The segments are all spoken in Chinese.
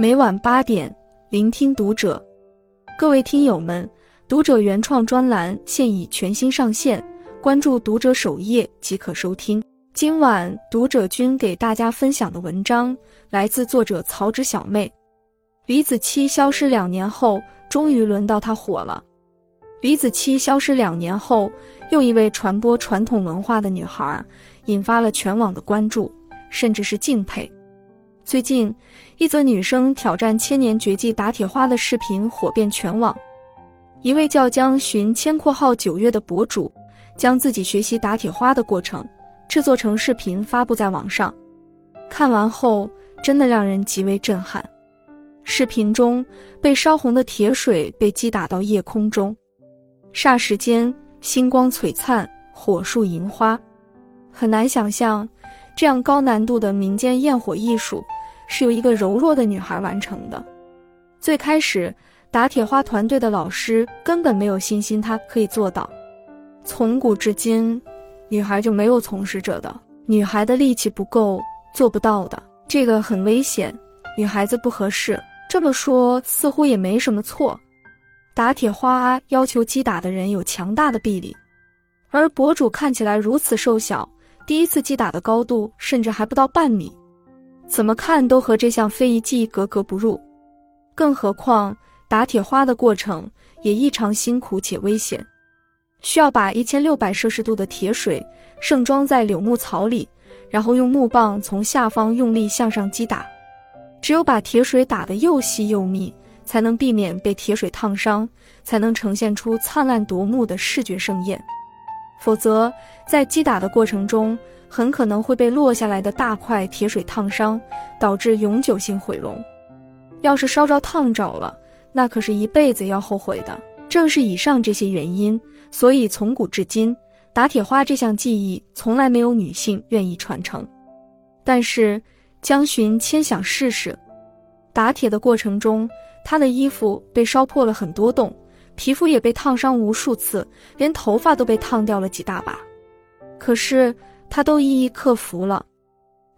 每晚八点，聆听读者。各位听友们，读者原创专栏现已全新上线，关注读者首页即可收听。今晚读者君给大家分享的文章来自作者曹植小妹。李子柒消失两年后，终于轮到她火了。李子柒消失两年后，又一位传播传统文化的女孩，引发了全网的关注，甚至是敬佩。最近，一则女生挑战千年绝技打铁花的视频火遍全网。一位叫江寻千（括号九月）的博主，将自己学习打铁花的过程制作成视频发布在网上。看完后，真的让人极为震撼。视频中，被烧红的铁水被击打到夜空中，霎时间星光璀璨，火树银花。很难想象，这样高难度的民间焰火艺术。是由一个柔弱的女孩完成的。最开始，打铁花团队的老师根本没有信心她可以做到。从古至今，女孩就没有从事者的。女孩的力气不够，做不到的。这个很危险，女孩子不合适。这么说似乎也没什么错。打铁花要求击打的人有强大的臂力，而博主看起来如此瘦小，第一次击打的高度甚至还不到半米。怎么看都和这项非遗技艺格格不入，更何况打铁花的过程也异常辛苦且危险，需要把一千六百摄氏度的铁水盛装在柳木槽里，然后用木棒从下方用力向上击打，只有把铁水打得又细又密，才能避免被铁水烫伤，才能呈现出灿烂夺目的视觉盛宴，否则在击打的过程中。很可能会被落下来的大块铁水烫伤，导致永久性毁容。要是烧着烫着了，那可是一辈子要后悔的。正是以上这些原因，所以从古至今，打铁花这项技艺从来没有女性愿意传承。但是江寻千想试试，打铁的过程中，她的衣服被烧破了很多洞，皮肤也被烫伤无数次，连头发都被烫掉了几大把。可是。他都一一克服了，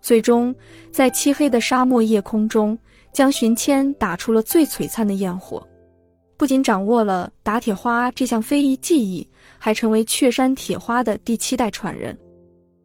最终在漆黑的沙漠夜空中，江寻千打出了最璀璨的焰火。不仅掌握了打铁花这项非遗技艺，还成为雀山铁花的第七代传人。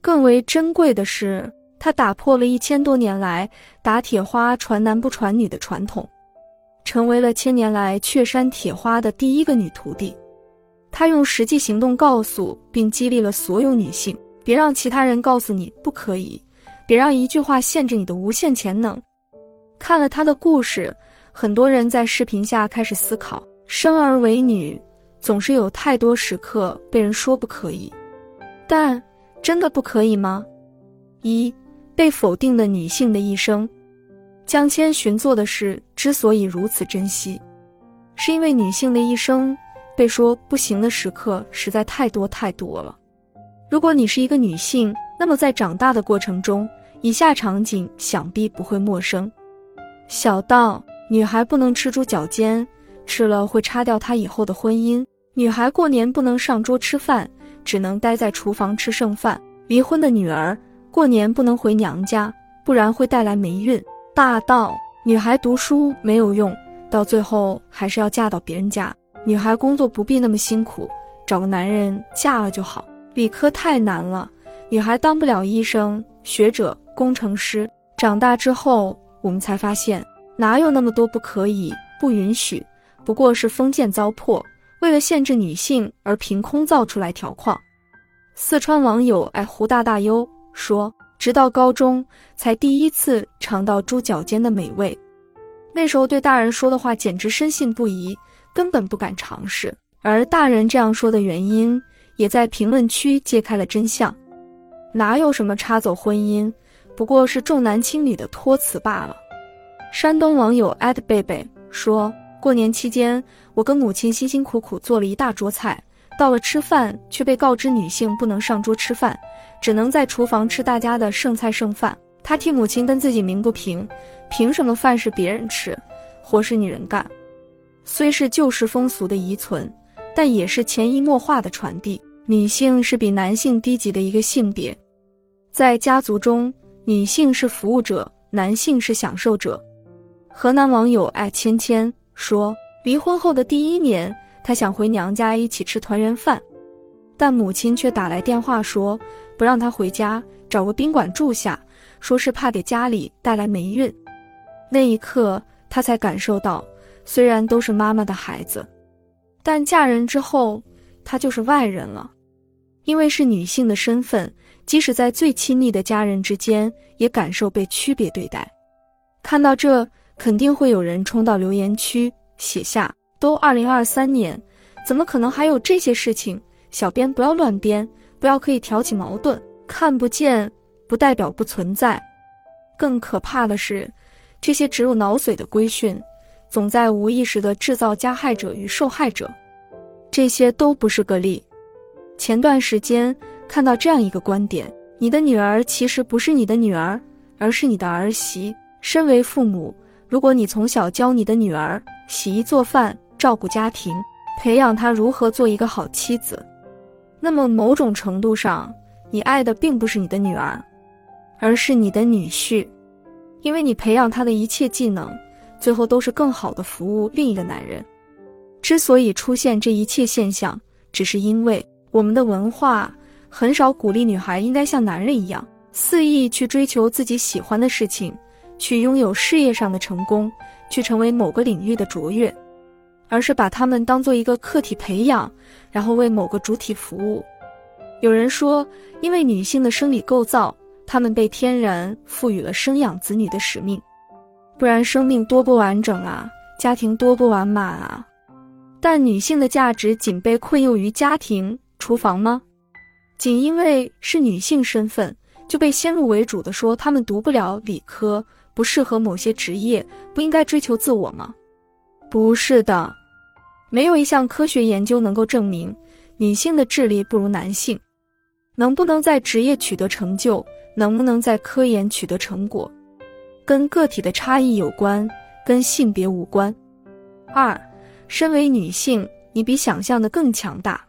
更为珍贵的是，他打破了一千多年来打铁花传男不传女的传统，成为了千年来雀山铁花的第一个女徒弟。她用实际行动告诉并激励了所有女性。别让其他人告诉你不可以，别让一句话限制你的无限潜能。看了她的故事，很多人在视频下开始思考：生而为女，总是有太多时刻被人说不可以，但真的不可以吗？一被否定的女性的一生，江千寻做的事之所以如此珍惜，是因为女性的一生被说不行的时刻实在太多太多了。如果你是一个女性，那么在长大的过程中，以下场景想必不会陌生：小到女孩不能吃猪脚尖，吃了会擦掉她以后的婚姻；女孩过年不能上桌吃饭，只能待在厨房吃剩饭；离婚的女儿过年不能回娘家，不然会带来霉运；大到女孩读书没有用，到最后还是要嫁到别人家；女孩工作不必那么辛苦，找个男人嫁了就好。理科太难了，女孩当不了医生、学者、工程师。长大之后，我们才发现，哪有那么多不可以、不允许？不过是封建糟粕，为了限制女性而凭空造出来条框。四川网友哎胡大大优说：“直到高中才第一次尝到猪脚尖的美味，那时候对大人说的话简直深信不疑，根本不敢尝试。而大人这样说的原因。”也在评论区揭开了真相，哪有什么插走婚姻，不过是重男轻女的托词罢了。山东网友艾特贝贝说，过年期间，我跟母亲辛辛苦苦做了一大桌菜，到了吃饭却被告知女性不能上桌吃饭，只能在厨房吃大家的剩菜剩饭。他替母亲跟自己鸣不平，凭什么饭是别人吃，活是女人干？虽是旧时风俗的遗存，但也是潜移默化的传递。女性是比男性低级的一个性别，在家族中，女性是服务者，男性是享受者。河南网友爱芊芊说，离婚后的第一年，她想回娘家一起吃团圆饭，但母亲却打来电话说不让她回家，找个宾馆住下，说是怕给家里带来霉运。那一刻，她才感受到，虽然都是妈妈的孩子，但嫁人之后，她就是外人了。因为是女性的身份，即使在最亲密的家人之间，也感受被区别对待。看到这，肯定会有人冲到留言区写下：“都二零二三年，怎么可能还有这些事情？小编不要乱编，不要可以挑起矛盾。看不见不代表不存在。更可怕的是，这些植入脑髓的规训，总在无意识地制造加害者与受害者。这些都不是个例。”前段时间看到这样一个观点：你的女儿其实不是你的女儿，而是你的儿媳。身为父母，如果你从小教你的女儿洗衣做饭、照顾家庭，培养她如何做一个好妻子，那么某种程度上，你爱的并不是你的女儿，而是你的女婿，因为你培养他的一切技能，最后都是更好的服务另一个男人。之所以出现这一切现象，只是因为。我们的文化很少鼓励女孩应该像男人一样肆意去追求自己喜欢的事情，去拥有事业上的成功，去成为某个领域的卓越，而是把她们当做一个客体培养，然后为某个主体服务。有人说，因为女性的生理构造，她们被天然赋予了生养子女的使命，不然生命多不完整啊，家庭多不完满啊。但女性的价值仅被困囿于家庭。厨房吗？仅因为是女性身份，就被先入为主的说她们读不了理科，不适合某些职业，不应该追求自我吗？不是的，没有一项科学研究能够证明女性的智力不如男性。能不能在职业取得成就，能不能在科研取得成果，跟个体的差异有关，跟性别无关。二，身为女性，你比想象的更强大。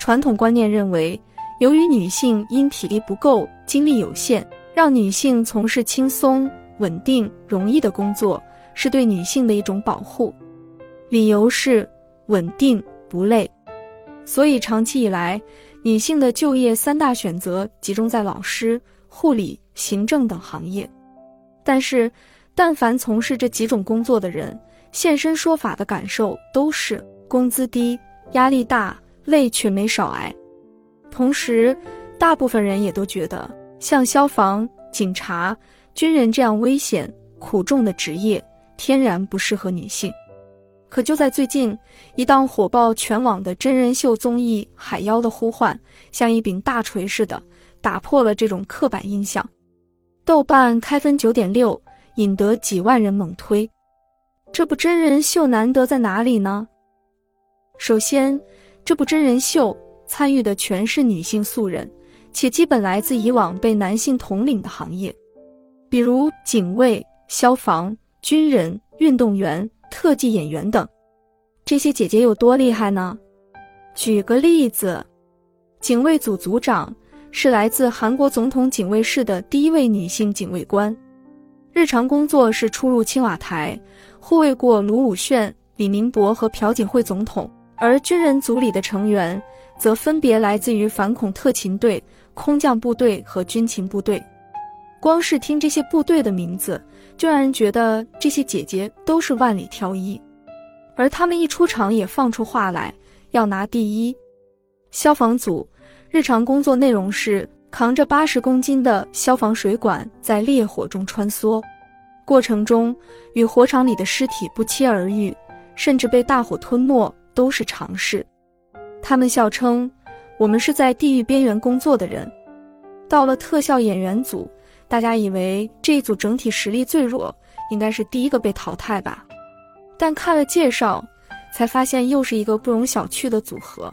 传统观念认为，由于女性因体力不够、精力有限，让女性从事轻松、稳定、容易的工作，是对女性的一种保护。理由是稳定不累。所以长期以来，女性的就业三大选择集中在老师、护理、行政等行业。但是，但凡从事这几种工作的人，现身说法的感受都是工资低、压力大。累却没少挨，同时，大部分人也都觉得，像消防、警察、军人这样危险苦重的职业，天然不适合女性。可就在最近，一档火爆全网的真人秀综艺《海妖的呼唤》，像一柄大锤似的，打破了这种刻板印象。豆瓣开分九点六，引得几万人猛推。这部真人秀难得在哪里呢？首先。这部真人秀参与的全是女性素人，且基本来自以往被男性统领的行业，比如警卫、消防、军人、运动员、特技演员等。这些姐姐有多厉害呢？举个例子，警卫组组长是来自韩国总统警卫室的第一位女性警卫官，日常工作是出入青瓦台，护卫过卢武铉、李明博和朴槿惠总统。而军人组里的成员则分别来自于反恐特勤队、空降部队和军情部队。光是听这些部队的名字，就让人觉得这些姐姐都是万里挑一。而她们一出场也放出话来，要拿第一。消防组日常工作内容是扛着八十公斤的消防水管在烈火中穿梭，过程中与火场里的尸体不期而遇，甚至被大火吞没。都是常事，他们笑称我们是在地狱边缘工作的人。到了特效演员组，大家以为这一组整体实力最弱，应该是第一个被淘汰吧？但看了介绍，才发现又是一个不容小觑的组合。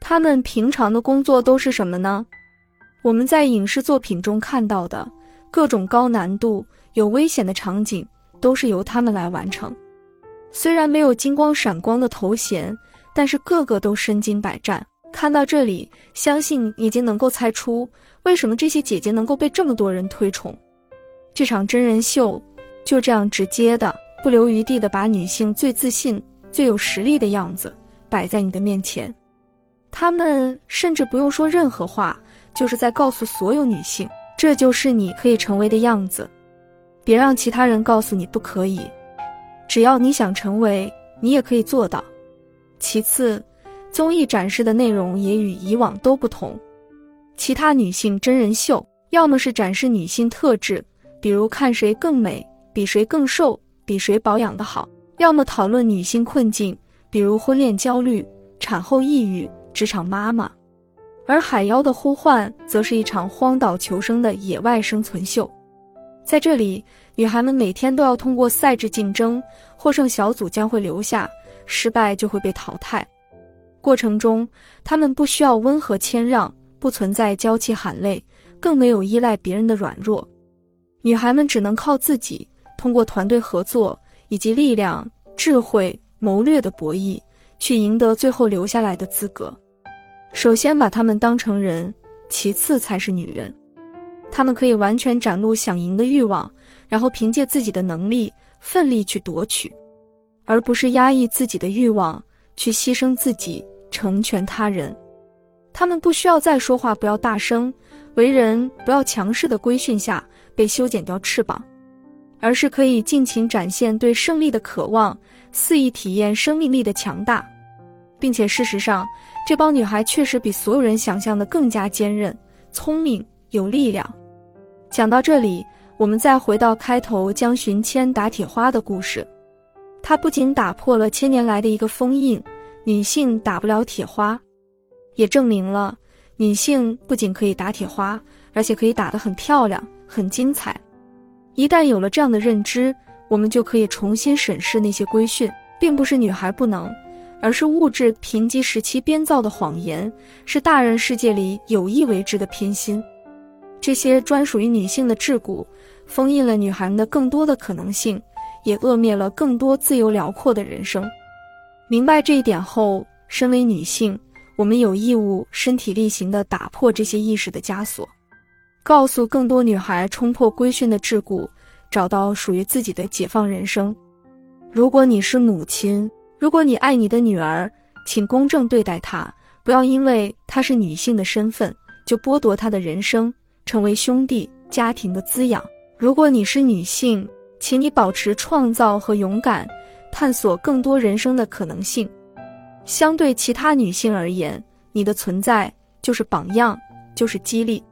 他们平常的工作都是什么呢？我们在影视作品中看到的各种高难度、有危险的场景，都是由他们来完成。虽然没有金光闪光的头衔，但是个个都身经百战。看到这里，相信已经能够猜出为什么这些姐姐能够被这么多人推崇。这场真人秀就这样直接的、不留余地的把女性最自信、最有实力的样子摆在你的面前。他们甚至不用说任何话，就是在告诉所有女性，这就是你可以成为的样子。别让其他人告诉你不可以，只要你想成为，你也可以做到。其次，综艺展示的内容也与以往都不同。其他女性真人秀要么是展示女性特质，比如看谁更美，比谁更瘦，比谁保养的好；要么讨论女性困境，比如婚恋焦虑、产后抑郁、职场妈妈。而《海妖的呼唤》则是一场荒岛求生的野外生存秀，在这里，女孩们每天都要通过赛制竞争，获胜小组将会留下，失败就会被淘汰。过程中，她们不需要温和谦让。不存在娇气喊累，更没有依赖别人的软弱。女孩们只能靠自己，通过团队合作以及力量、智慧、谋略的博弈，去赢得最后留下来的资格。首先把她们当成人，其次才是女人。她们可以完全展露想赢的欲望，然后凭借自己的能力奋力去夺取，而不是压抑自己的欲望，去牺牲自己成全他人。他们不需要在说话不要大声、为人不要强势的规训下被修剪掉翅膀，而是可以尽情展现对胜利的渴望，肆意体验生命力的强大，并且事实上，这帮女孩确实比所有人想象的更加坚韧、聪明、有力量。讲到这里，我们再回到开头江寻千打铁花的故事，它不仅打破了千年来的一个封印：女性打不了铁花。也证明了女性不仅可以打铁花，而且可以打得很漂亮、很精彩。一旦有了这样的认知，我们就可以重新审视那些规训，并不是女孩不能，而是物质贫瘠时期编造的谎言，是大人世界里有意为之的偏心。这些专属于女性的桎梏，封印了女孩们的更多的可能性，也扼灭了更多自由辽阔的人生。明白这一点后，身为女性。我们有义务身体力行地打破这些意识的枷锁，告诉更多女孩冲破规训的桎梏，找到属于自己的解放人生。如果你是母亲，如果你爱你的女儿，请公正对待她，不要因为她是女性的身份就剥夺她的人生，成为兄弟家庭的滋养。如果你是女性，请你保持创造和勇敢，探索更多人生的可能性。相对其他女性而言，你的存在就是榜样，就是激励。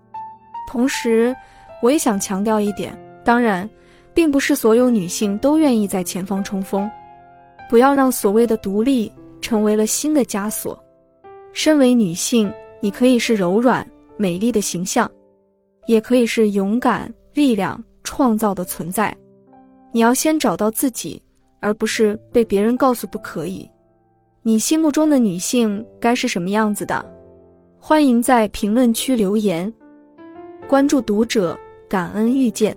同时，我也想强调一点：当然，并不是所有女性都愿意在前方冲锋。不要让所谓的独立成为了新的枷锁。身为女性，你可以是柔软、美丽的形象，也可以是勇敢、力量、创造的存在。你要先找到自己，而不是被别人告诉不可以。你心目中的女性该是什么样子的？欢迎在评论区留言。关注读者，感恩遇见。